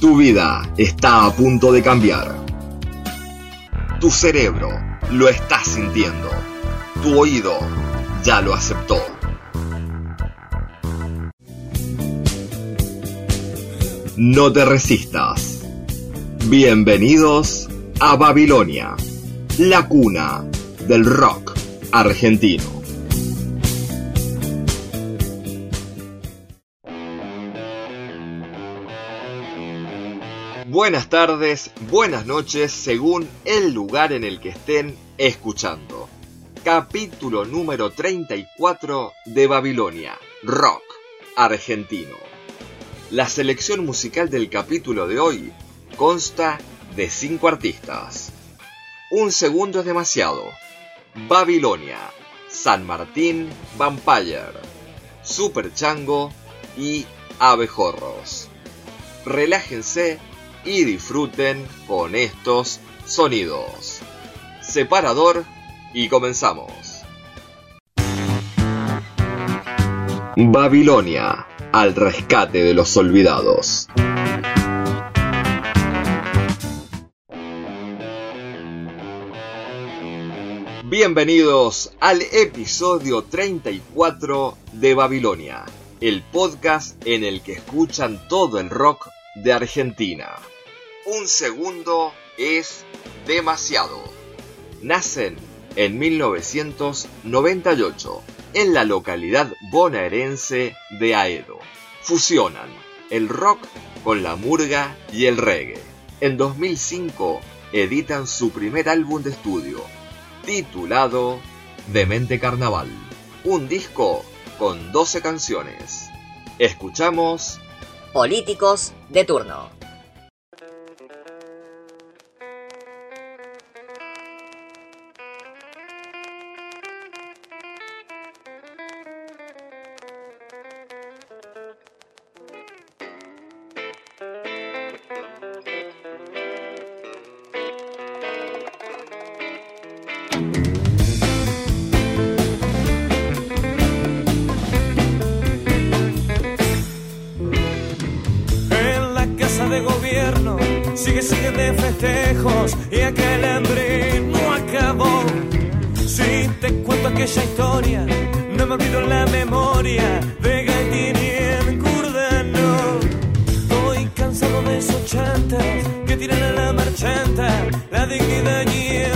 Tu vida está a punto de cambiar. Tu cerebro lo está sintiendo. Tu oído ya lo aceptó. No te resistas. Bienvenidos a Babilonia, la cuna del rock argentino. Buenas tardes, buenas noches, según el lugar en el que estén escuchando. Capítulo número 34 de Babilonia, rock argentino. La selección musical del capítulo de hoy consta de cinco artistas. Un segundo es demasiado. Babilonia, San Martín, Vampire, Super Chango y Abejorros. Relájense y disfruten con estos sonidos. Separador y comenzamos. Babilonia, al rescate de los olvidados. Bienvenidos al episodio 34 de Babilonia, el podcast en el que escuchan todo el rock de Argentina. Un segundo es demasiado. Nacen en 1998 en la localidad bonaerense de Aedo. Fusionan el rock con la murga y el reggae. En 2005 editan su primer álbum de estudio, titulado Demente Carnaval, un disco con 12 canciones. Escuchamos Políticos de turno. Aquella historia, no me olvido la memoria de el Curdano. Estoy cansado de esos chantas que tiran a la marchanta la dignidad y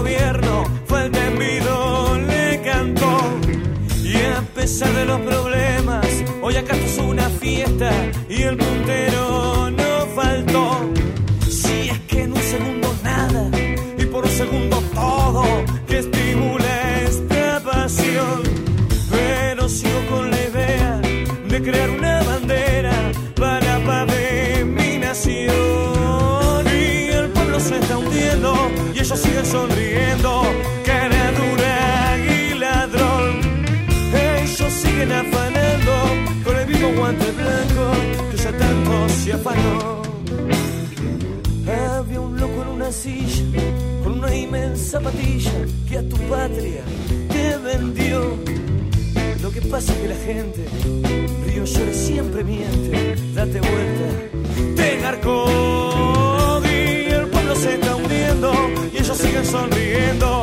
gobierno fue el temido, le cantó. Y a pesar de los problemas, hoy acá es una fiesta y el puntero Había un loco en una silla con una inmensa patilla que a tu patria te vendió. Lo que pasa es que la gente, río llore siempre miente. Date vuelta, te engarcó. Y el pueblo se está hundiendo y ellos siguen sonriendo.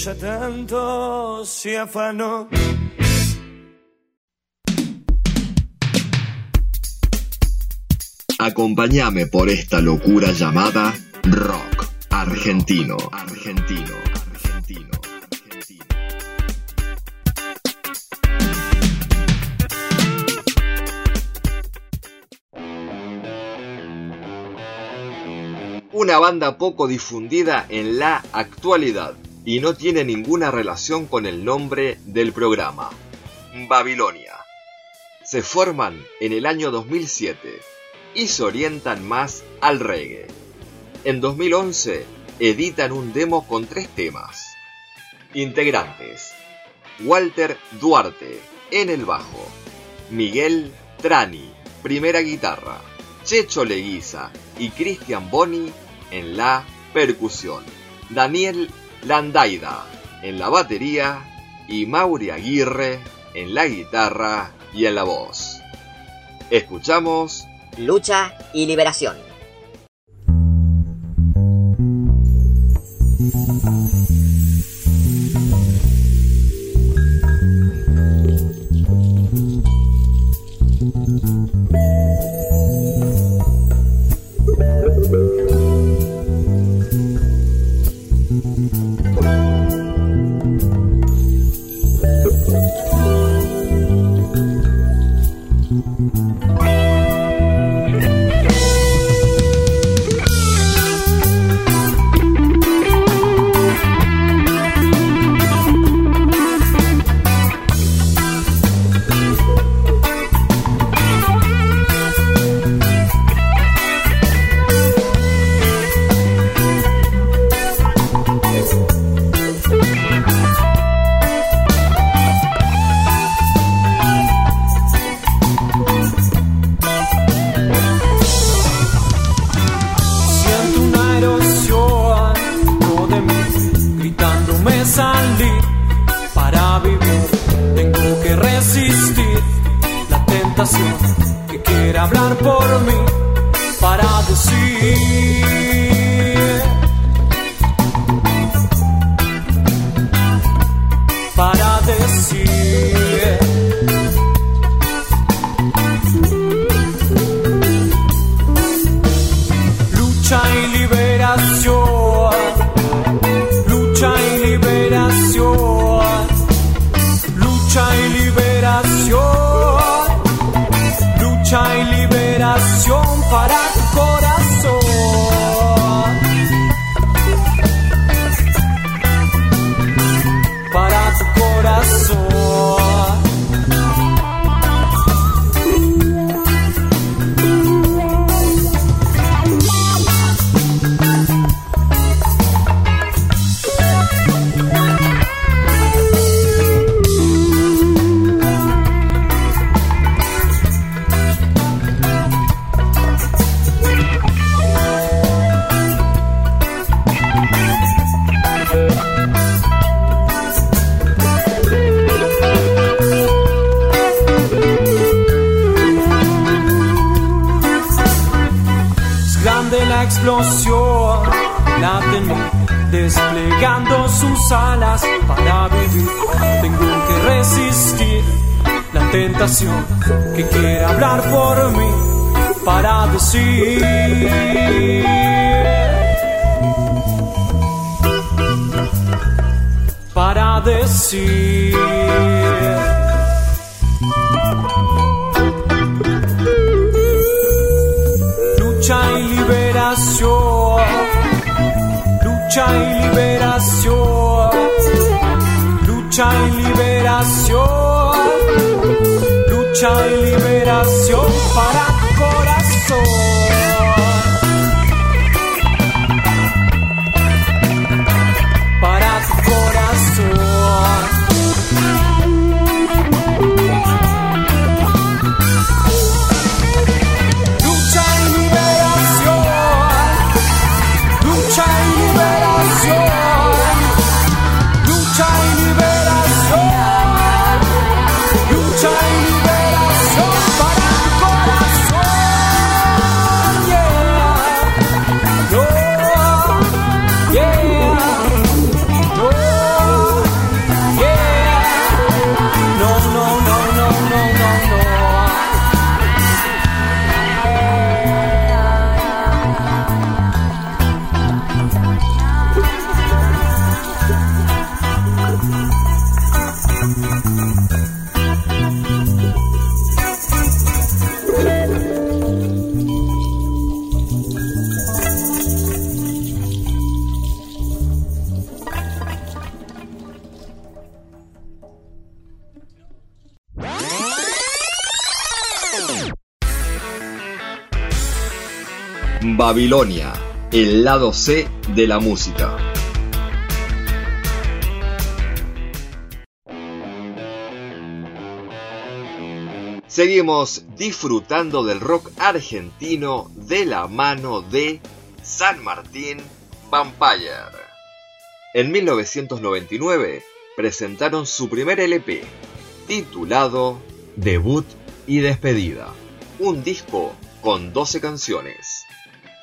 ella tanto se afanó. Acompáñame por esta locura llamada rock argentino, argentino, argentino, argentino. Una banda poco difundida en la actualidad y no tiene ninguna relación con el nombre del programa. Babilonia. Se forman en el año 2007 y se orientan más al reggae. En 2011 editan un demo con tres temas. Integrantes. Walter Duarte en el bajo. Miguel Trani, primera guitarra. Checho Leguiza y Cristian Boni en la percusión. Daniel Landaida en la batería y Mauri Aguirre en la guitarra y en la voz. Escuchamos Lucha y liberación. Para vivir. Tengo que resistir la tentación que quiere hablar por mí para decir. Para decir. Lucha y liberación para corazón. Babilonia, el lado C de la música. Seguimos disfrutando del rock argentino de la mano de San Martín Vampire. En 1999 presentaron su primer LP, titulado Debut y Despedida, un disco con 12 canciones.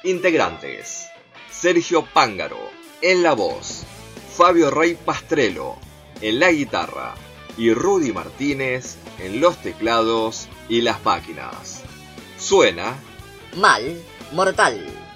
Integrantes: Sergio Pángaro en la voz, Fabio Rey Pastrello en la guitarra y Rudy Martínez en los teclados y las máquinas. Suena Mal Mortal.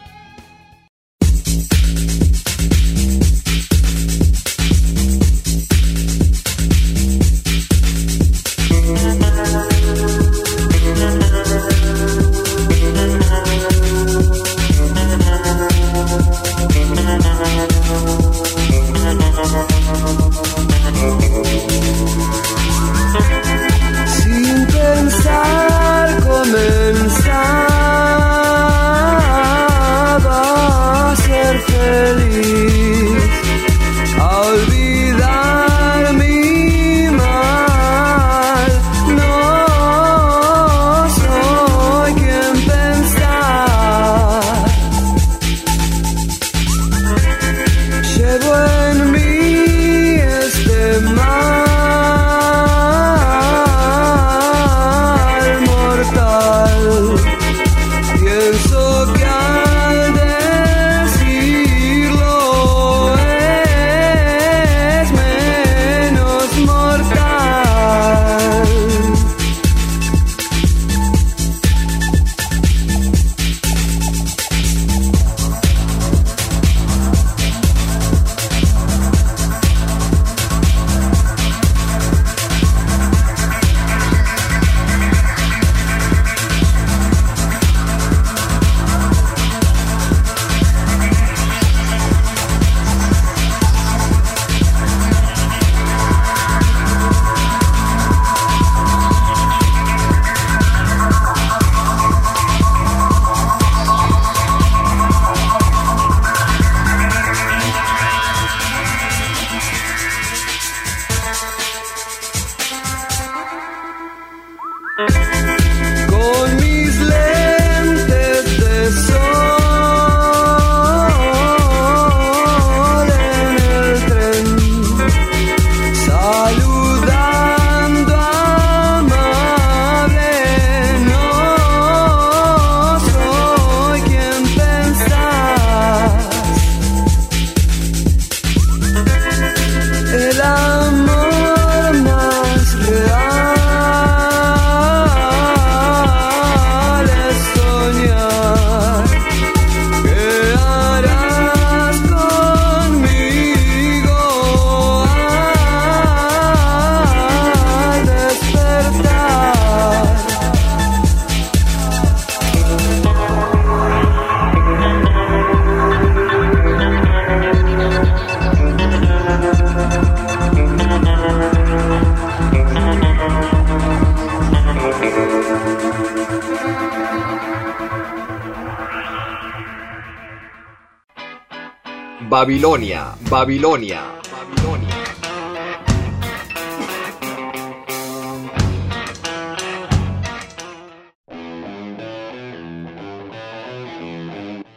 Babilonia, Babilonia, Babilonia.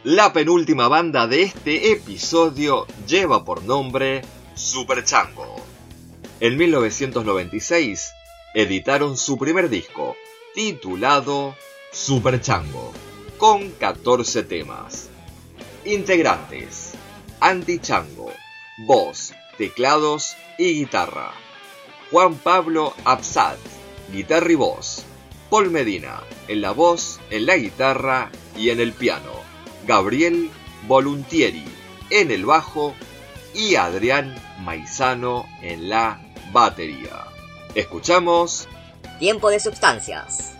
La penúltima banda de este episodio lleva por nombre Super Chango. En 1996 editaron su primer disco, titulado Super Chango, con 14 temas. Integrantes Andy Chango, voz, teclados y guitarra. Juan Pablo Absat, guitarra y voz. Paul Medina, en la voz, en la guitarra y en el piano. Gabriel Voluntieri, en el bajo. Y Adrián Maizano en la batería. Escuchamos Tiempo de sustancias.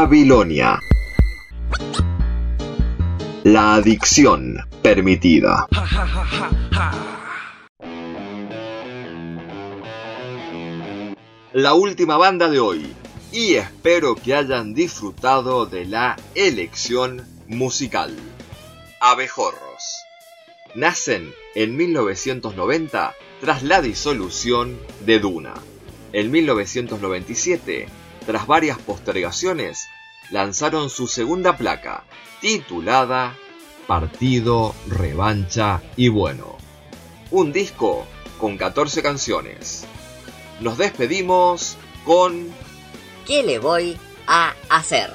Babilonia. La adicción permitida. La última banda de hoy. Y espero que hayan disfrutado de la elección musical. Abejorros. Nacen en 1990 tras la disolución de Duna. En 1997 tras varias postergaciones, lanzaron su segunda placa, titulada Partido, Revancha y Bueno. Un disco con 14 canciones. Nos despedimos con... ¿Qué le voy a hacer?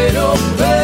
quiero.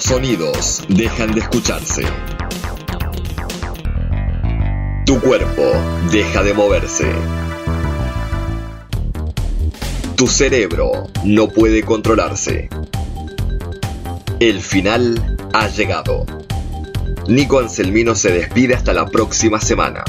Sonidos dejan de escucharse. Tu cuerpo deja de moverse. Tu cerebro no puede controlarse. El final ha llegado. Nico Anselmino se despide hasta la próxima semana.